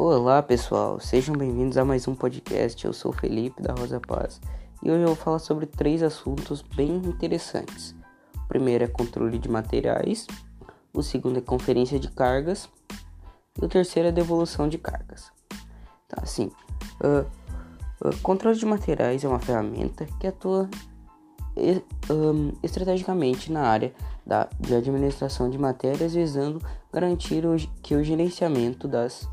Olá pessoal, sejam bem-vindos a mais um podcast. Eu sou Felipe da Rosa Paz e hoje eu vou falar sobre três assuntos bem interessantes. O primeiro é controle de materiais, o segundo é conferência de cargas e o terceiro é devolução de cargas. Tá, assim, uh, uh, controle de materiais é uma ferramenta que atua um, estrategicamente na área da, de administração de matérias, visando garantir o, que o gerenciamento das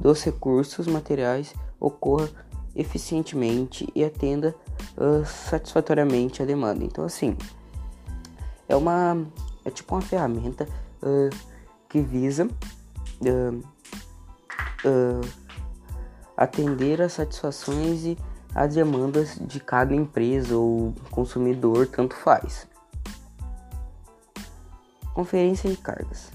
dos recursos materiais ocorra eficientemente e atenda uh, satisfatoriamente a demanda. Então, assim, é uma é tipo uma ferramenta uh, que visa uh, atender às satisfações e às demandas de cada empresa ou consumidor, tanto faz. Conferência de cargas.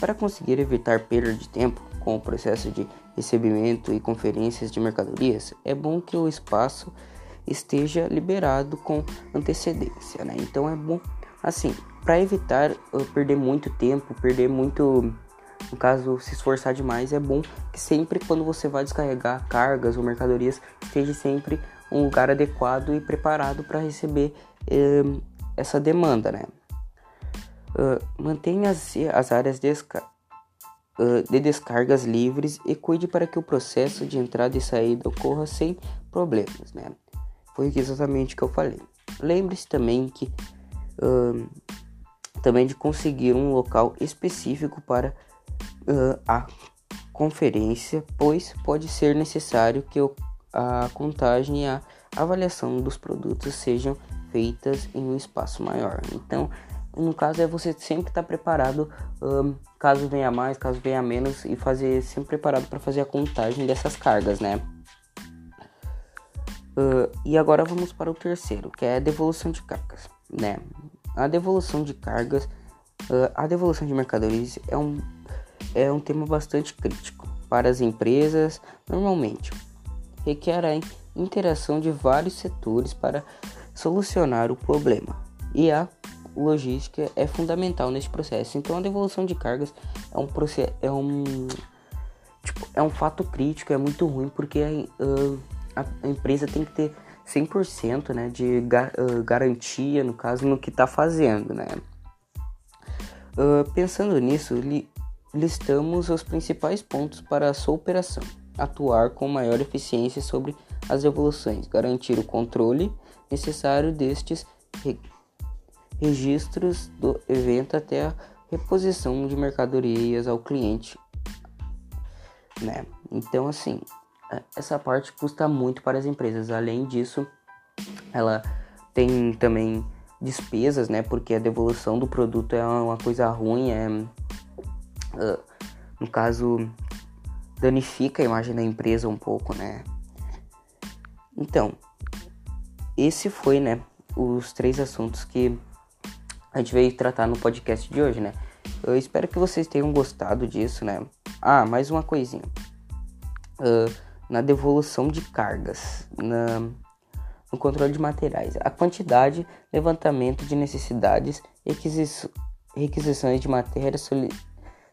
Para conseguir evitar perda de tempo, com o processo de recebimento e conferências de mercadorias, é bom que o espaço esteja liberado com antecedência, né? Então é bom assim, para evitar uh, perder muito tempo, perder muito, no caso, se esforçar demais, é bom que sempre quando você vai descarregar cargas ou mercadorias, esteja sempre um lugar adequado e preparado para receber essa demanda, né? Uh, mantenha as, as áreas desca de descargas livres e cuide para que o processo de entrada e saída ocorra sem problemas, né? Foi exatamente o que eu falei. Lembre-se também que uh, também de conseguir um local específico para uh, a conferência, pois pode ser necessário que a contagem e a avaliação dos produtos sejam feitas em um espaço maior. Então, no caso é você sempre estar tá preparado um, caso venha mais, caso venha menos e fazer sempre preparado para fazer a contagem dessas cargas, né? Uh, e agora vamos para o terceiro, que é a devolução de cargas, né? A devolução de cargas, uh, a devolução de mercadorias é um, é um tema bastante crítico para as empresas, normalmente. Requer a interação de vários setores para solucionar o problema. E a logística é fundamental nesse processo. Então a devolução de cargas é um processo, é um tipo, é um fato crítico, é muito ruim porque uh, a empresa tem que ter 100% né, de ga uh, garantia, no caso, no que está fazendo, né? Uh, pensando nisso, li listamos os principais pontos para a sua operação. Atuar com maior eficiência sobre as devoluções, garantir o controle necessário destes registros do evento até a reposição de mercadorias ao cliente, né? Então, assim, é, essa parte custa muito para as empresas. Além disso, ela tem também despesas, né? Porque a devolução do produto é uma coisa ruim, é uh, no caso danifica a imagem da empresa um pouco, né? Então, esse foi, né, os três assuntos que a gente veio tratar no podcast de hoje, né? Eu espero que vocês tenham gostado disso, né? Ah, mais uma coisinha. Uh, na devolução de cargas, na, no controle de materiais, a quantidade, levantamento de necessidades, requisi requisições de matérias, soli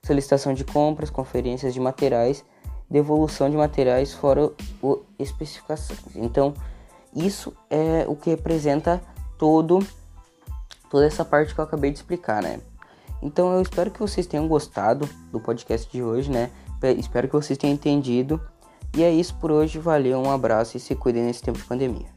solicitação de compras, conferências de materiais, devolução de materiais fora o especificações. Então, isso é o que representa todo toda essa parte que eu acabei de explicar, né? Então eu espero que vocês tenham gostado do podcast de hoje, né? Espero que vocês tenham entendido. E é isso por hoje. Valeu, um abraço e se cuidem nesse tempo de pandemia.